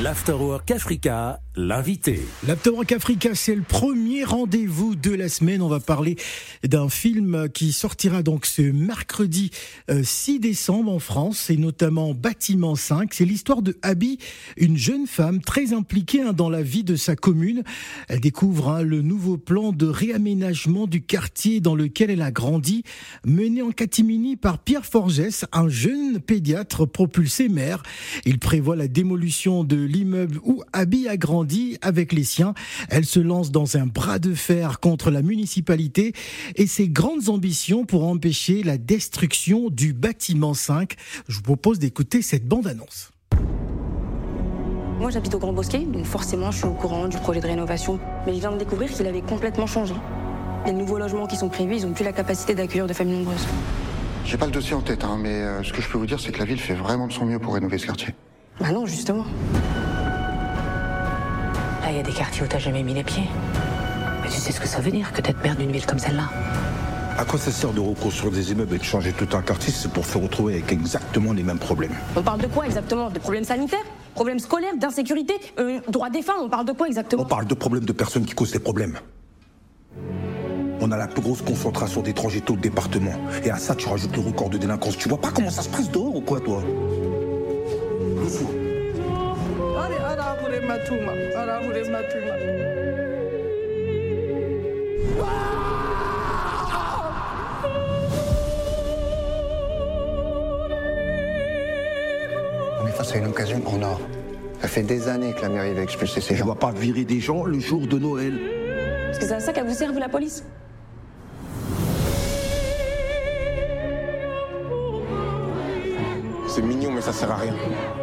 L'Afterwork Africa, l'invité. L'Afterwork Africa, c'est le premier rendez-vous de la semaine. On va parler d'un film qui sortira donc ce mercredi 6 euh, décembre en France, et notamment Bâtiment 5. C'est l'histoire de Abby, une jeune femme très impliquée hein, dans la vie de sa commune. Elle découvre hein, le nouveau plan de réaménagement du quartier dans lequel elle a grandi, mené en catimini par Pierre Forgès, un jeune pédiatre propulsé maire. Il prévoit la démolition de l'immeuble où Abby a grandi avec les siens. Elle se lance dans un bras de fer contre la municipalité et ses grandes ambitions pour empêcher la destruction du bâtiment 5. Je vous propose d'écouter cette bande-annonce. Moi j'habite au Grand Bosquet, donc forcément je suis au courant du projet de rénovation. Mais je viens de découvrir qu'il avait complètement changé. Les nouveaux logements qui sont prévus, ils n'ont plus la capacité d'accueillir de familles nombreuses. J'ai pas le dossier en tête, hein, mais euh, ce que je peux vous dire, c'est que la ville fait vraiment de son mieux pour rénover ce quartier. Bah non, justement. Il y a des quartiers où t'as jamais mis les pieds. Mais tu sais ce que ça veut dire que d'être maire d'une ville comme celle-là À quoi ça sert de reconstruire des immeubles et de changer tout un quartier C'est pour se retrouver avec exactement les mêmes problèmes? On parle de quoi exactement? De problèmes sanitaires? Problèmes scolaires? D'insécurité? Euh, Droits des femmes On parle de quoi exactement? On parle de problèmes de personnes qui causent des problèmes. On a la plus grosse concentration d'étrangers tout le département. Et à ça, tu rajoutes le record de délinquance. Tu vois pas comment ça se presse dehors ou quoi, toi? On est face à une occasion en or. Ça fait des années que la mairie va expulser ces Je gens. dois pas virer des gens le jour de Noël. Parce que c'est à ça qu'elle vous sert, vous, la police? C'est mignon, mais ça sert à rien.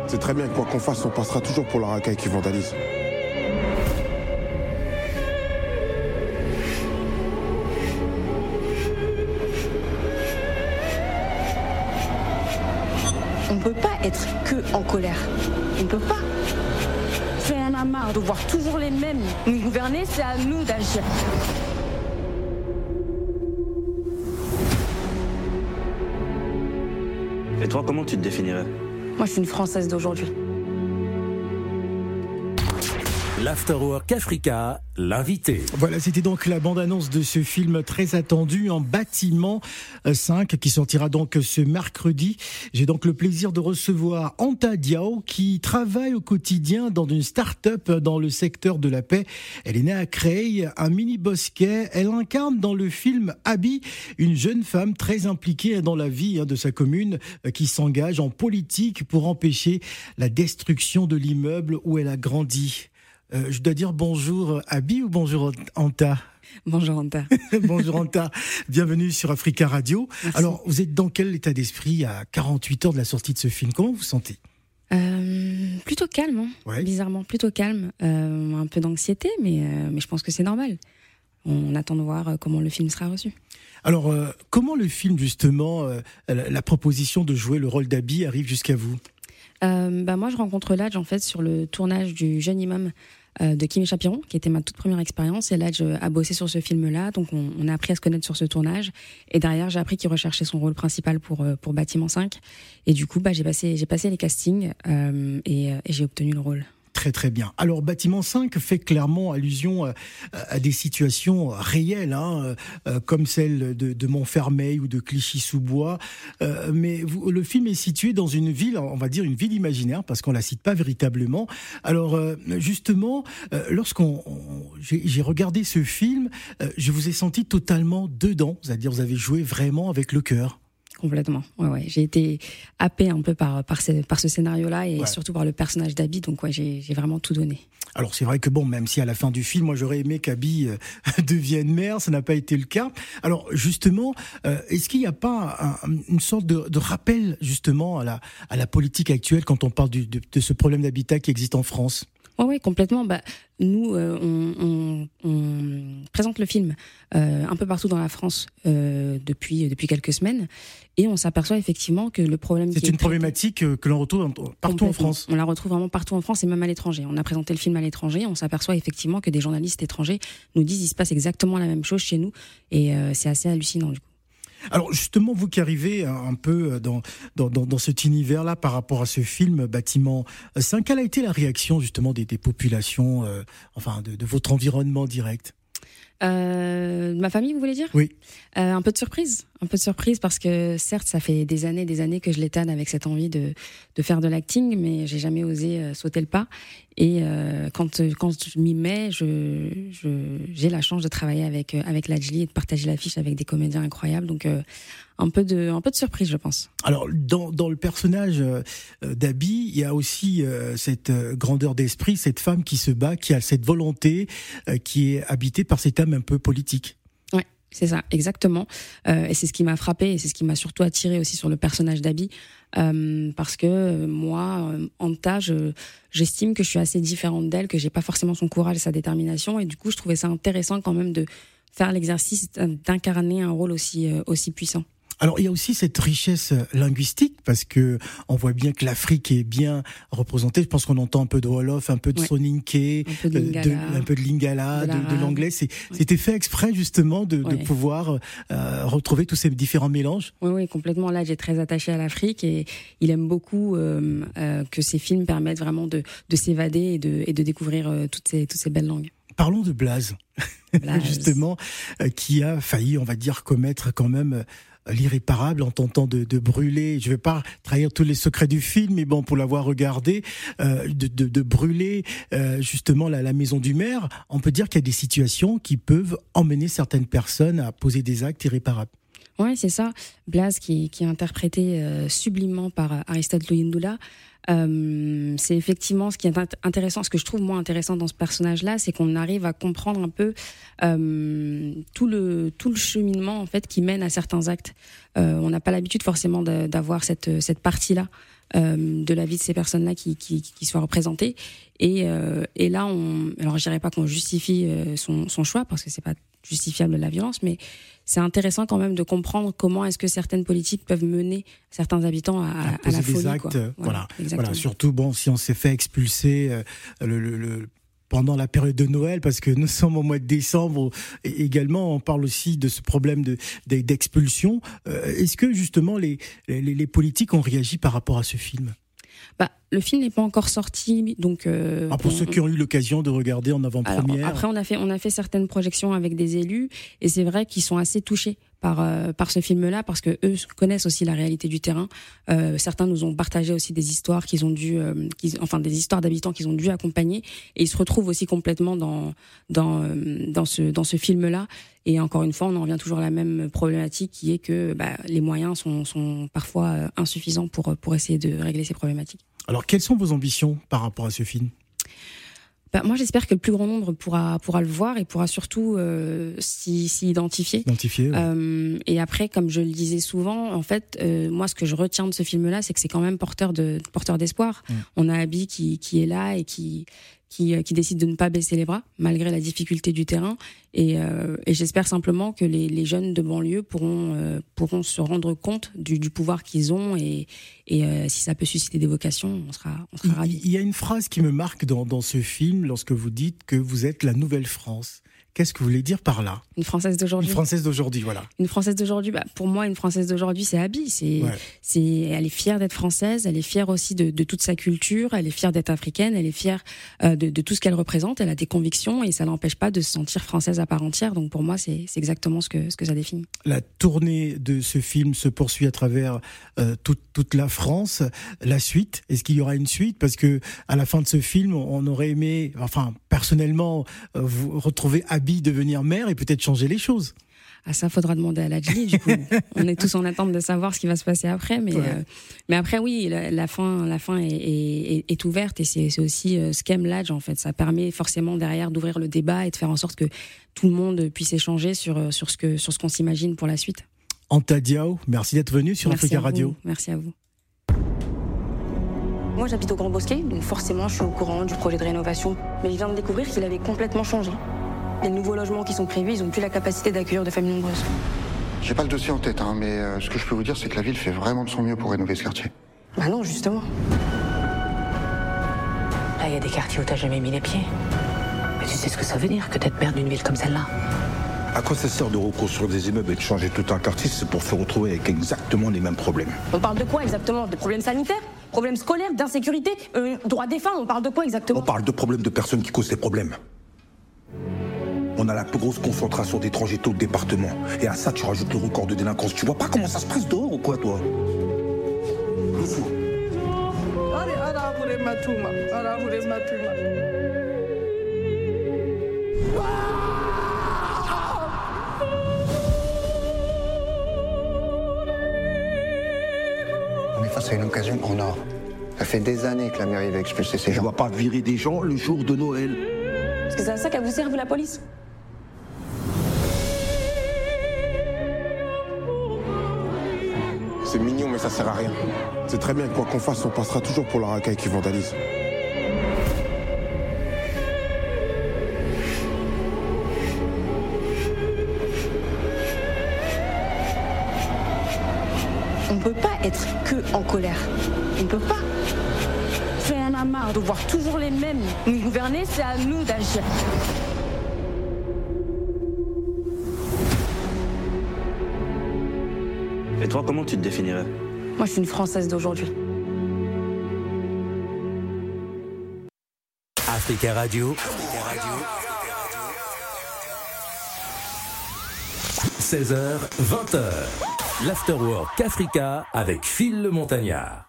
C'est très bien que quoi qu'on fasse, on passera toujours pour la racaille qui vandalise. On ne peut pas être que en colère. On ne peut pas. C'est un amas de voir toujours les mêmes nous gouverner, c'est à nous d'agir. Toi, comment tu te définirais? Moi, je suis une Française d'aujourd'hui. L'Afterwork Africa, l'invité. Voilà, c'était donc la bande-annonce de ce film très attendu en bâtiment 5 qui sortira donc ce mercredi. J'ai donc le plaisir de recevoir Anta Diao qui travaille au quotidien dans une start-up dans le secteur de la paix. Elle est née à Creil, un mini bosquet. Elle incarne dans le film Abby une jeune femme très impliquée dans la vie hein, de sa commune euh, qui s'engage en politique pour empêcher la destruction de l'immeuble où elle a grandi. Euh, je dois dire bonjour Abby ou bonjour Anta? Bonjour Anta. bonjour Anta, bienvenue sur Africa Radio. Merci. Alors, vous êtes dans quel état d'esprit à 48 heures de la sortie de ce film? Comment vous vous sentez? Euh, plutôt calme, hein. Ouais. bizarrement, plutôt calme. Euh, un peu d'anxiété, mais, euh, mais je pense que c'est normal. On attend de voir euh, comment le film sera reçu. Alors, euh, comment le film, justement, euh, la, proposition de jouer le rôle d'Abby arrive jusqu'à vous? Euh, bah moi, je rencontre Ladj en fait sur le tournage du Jeune Imam euh, de Kim Chapiron, qui était ma toute première expérience. Et Ladj euh, a bossé sur ce film-là, donc on, on a appris à se connaître sur ce tournage. Et derrière, j'ai appris qu'il recherchait son rôle principal pour euh, pour Bâtiment 5. Et du coup, bah j'ai passé j'ai passé les castings euh, et, euh, et j'ai obtenu le rôle. Très très bien. Alors bâtiment 5 fait clairement allusion euh, à des situations réelles, hein, euh, comme celle de, Montfermeil ou de Clichy-sous-Bois. Euh, mais le film est situé dans une ville, on va dire une ville imaginaire, parce qu'on la cite pas véritablement. Alors euh, justement, euh, lorsqu'on on- j'ai regardé ce film, euh, je vous ai senti totalement dedans, c'est-à-dire vous avez joué vraiment avec le cœur. Complètement. Ouais, ouais. J'ai été happée un peu par, par ce, par ce scénario-là et Ouais. surtout par le personnage d'Abby. Donc, ouais, j'ai vraiment tout donné. Alors c'est vrai que bon, même si à la fin du film, moi j'aurais aimé qu'Abby euh, devienne mère, ça n'a pas été le cas. Alors justement, euh, est-ce qu'il n'y a pas un- une sorte de, de rappel justement à la, à la politique actuelle quand on parle du- de, de ce problème d'habitat qui existe en France? Ouais, ouais, complètement. Bah, nous, euh, on, on- on présente le film euh, un peu partout dans la France euh, depuis depuis quelques semaines, et on s'aperçoit effectivement que le problème. C'est est une traité- problématique euh, que l'on retrouve partout en. France. On la retrouve vraiment partout en France et même à l'étranger. On a présenté le film à l'étranger, on s'aperçoit effectivement que des journalistes étrangers nous disent il se passe exactement la même chose chez nous et euh, c'est assez hallucinant du coup. Alors justement, vous qui arrivez un peu dans, dans, dans, cet univers-là par rapport à ce film Bâtiment 5, quelle a été la réaction justement des, des populations, enfin de, de votre environnement direct? Euh, ma famille, vous voulez dire? Oui. Euh, un peu de surprise, un peu de surprise parce que certes, ça fait des années, des années que je l'étale avec cette envie de, de faire de l'acting, mais j'ai jamais osé euh, sauter le pas. Et euh, quand quand je m'y mets, je j'ai la chance de travailler avec euh, avec Lajli et de partager l'affiche avec des comédiens incroyables. Donc un peu de un peu de surprise, je pense. Alors dans dans le personnage d'Abby, il y a aussi cette grandeur d'esprit, cette femme qui se bat, qui a cette volonté, qui est habitée par cette âme un peu politique. C'est ça, exactement. Euh, et c'est ce qui m'a frappé et c'est ce qui m'a surtout attiré aussi sur le personnage d'Abby. Euh, parce que euh, moi, en tas, j'estime que je suis assez différente d'elle, que j'ai pas forcément son courage et sa détermination. Et du coup, je trouvais ça intéressant quand même de faire l'exercice d'incarner un rôle aussi, aussi puissant. Alors il y a aussi cette richesse linguistique parce que on voit bien que l'Afrique est bien représentée. Je pense qu'on entend un peu de Wolof, un peu de Soninké, un peu de Lingala, de, l'anglais. C'était fait exprès justement de, pouvoir euh, retrouver tous ces différents mélanges. Oui, oui, complètement. Là, j'ai très attaché à l'Afrique et il aime beaucoup euh, euh, que ces films permettent vraiment de, s'évader et de, et de découvrir toutes ces, toutes ces belles langues. Parlons de Blaze, Blaze. justement, qui a failli, on va dire, commettre quand même l'irréparable en tentant de, brûler, je ne vais pas trahir tous les secrets du film, mais bon, pour l'avoir regardé, euh, de, brûler euh, justement la, maison du maire, on peut dire qu'il y a des situations qui peuvent emmener certaines personnes à poser des actes irréparables. Oui, c'est ça. Blaise, qui, est interprété euh, sublimement par Aristote Loyindula, euh, c'est effectivement ce qui est intéressant, ce que je trouve moins intéressant dans ce personnage-là, c'est qu'on arrive à comprendre un peu euh, tout le tout le cheminement en fait qui mène à certains actes. Euh, on n'a pas l'habitude forcément d'avoir cette cette partie-là euh, de la vie de ces personnes-là qui, qui, qui soit représentée. Et, euh, et là, on, alors je dirais pas qu'on justifie euh, son, son choix parce que c'est pas justifiable la violence, mais c'est intéressant quand même de comprendre comment est-ce que certaines politiques peuvent mener certains habitants à, à, la folie. Actes, Voilà, voilà, Surtout bon, si on s'est fait expulser euh, le, le, le pendant la période de Noël, parce que nous sommes au mois de décembre. Et également, on parle aussi de ce problème de d'expulsion. Euh, est-ce que justement les, les, les politiques ont réagi par rapport à ce film? Bah, le film n'est pas encore sorti, donc. Euh, ah, pour ceux qui ont eu l'occasion de regarder en avant-première. Après, on a fait on a fait certaines projections avec des élus, et c'est vrai qu'ils sont assez touchés par euh, par ce film-là parce que eux connaissent aussi la réalité du terrain. Euh, certains nous ont partagé aussi des histoires qu'ils ont dû, euh, enfin des histoires d'habitants qu'ils ont dû accompagner, et ils se retrouvent aussi complètement dans dans euh, dans ce dans ce film-là. Et encore une fois, on en revient toujours à la même problématique qui est que bah, les moyens sont, sont parfois insuffisants pour pour essayer de régler ces problématiques. Alors, quelles sont vos ambitions par rapport à ce film? Bah, moi, j'espère que le plus grand nombre pourra pourra le voir et pourra surtout euh, s'y identifier. Identifier. Euh, et après, comme je le disais souvent, en fait, euh, moi, ce que je retiens de ce film-là, c'est que c'est quand même porteur de porteur d'espoir. Mm. On a Abby qui qui est là et qui qui, euh, qui décident de ne pas baisser les bras malgré la difficulté du terrain. Et, euh, et j'espère simplement que les, les, jeunes de banlieue pourront, euh, pourront se rendre compte du, du pouvoir qu'ils ont et, et euh, si ça peut susciter des vocations, on sera, on sera ravis. Il y a une phrase qui me marque dans, dans ce film lorsque vous dites que vous êtes la nouvelle France. Qu'est-ce que vous voulez dire par là? Une Française d'aujourd'hui. Une Française d'aujourd'hui, voilà. Une Française d'aujourd'hui, bah, pour moi, une Française d'aujourd'hui, c'est Abby. C'est, c'est, elle est fière d'être française, elle est fière aussi de, de, toute sa culture, elle est fière d'être africaine, elle est fière euh, de, de, tout ce qu'elle représente, elle a des convictions et ça n'empêche pas de se sentir française à part entière. Donc pour moi, c'est, c'est exactement ce que, ce que ça définit. La tournée de ce film se poursuit à travers euh, toute, toute la France. La suite, est-ce qu'il y aura une suite? Parce que à la fin de ce film, on aurait aimé, enfin personnellement, euh, vous retrouver Abby devenir mère et peut-être changer les choses. Ah, ça faudra demander à la du coup. On est tous en attente de savoir ce qui va se passer après. Mais, euh, mais après, oui, la, fin, la fin est, est, ouverte et c'est aussi euh, ce qu'aime l'âge, en fait. Ça permet forcément derrière d'ouvrir le débat et de faire en sorte que tout le monde puisse échanger sur, euh, sur ce que, sur ce qu'on s'imagine pour la suite. Anta Diao, merci d'être venu sur Africa Radio. Merci à vous. Moi, j'habite au Grand Bosquet, donc forcément, je suis au courant du projet de rénovation. Mais il vient de découvrir qu'il avait complètement changé. Les nouveaux logements qui sont prévus, ils n'ont plus la capacité d'accueillir de familles nombreuses. J'ai pas le dossier en tête, hein, mais euh, ce que je peux vous dire, c'est que la ville fait vraiment de son mieux pour rénover ce quartier. Bah non, justement. Là, il y a des quartiers où t'as jamais mis les pieds. Mais tu sais ce que ça veut dire que d'être maire d'une ville comme celle-là? À quoi ça sert de reconstruire des immeubles et de changer tout un quartier C'est pour se retrouver avec exactement les mêmes problèmes. On parle de quoi exactement? De problèmes sanitaires? Problèmes scolaires? D'insécurité? Euh, Droits des femmes On parle de quoi exactement? On parle de problèmes de personnes qui causent ces problèmes. On a la plus grosse concentration d'étrangers tôt le département. Et à ça, tu rajoutes le record de délinquance. Tu vois pas comment ça se presse dehors ou quoi, toi On est face à une occasion en or. Ça fait des années que la mairie va expulser ces Je gens. dois pas virer des gens le jour de Noël. Est-ce que c'est à ça qu'elle vous sert, vous, la police? C'est mignon, mais ça sert à rien. C'est très bien, quoi qu'on fasse, on passera toujours pour la racaille qui vandalise. On ne peut pas être que en colère. On ne peut pas. J'en ai marre de voir toujours les mêmes nous gouverner, c'est à nous d'agir. Et toi, comment tu te définirais Moi, je suis une Française d'aujourd'hui. Africa Radio. 16h, 20h. L'Afterwork Africa avec Phil le Montagnard.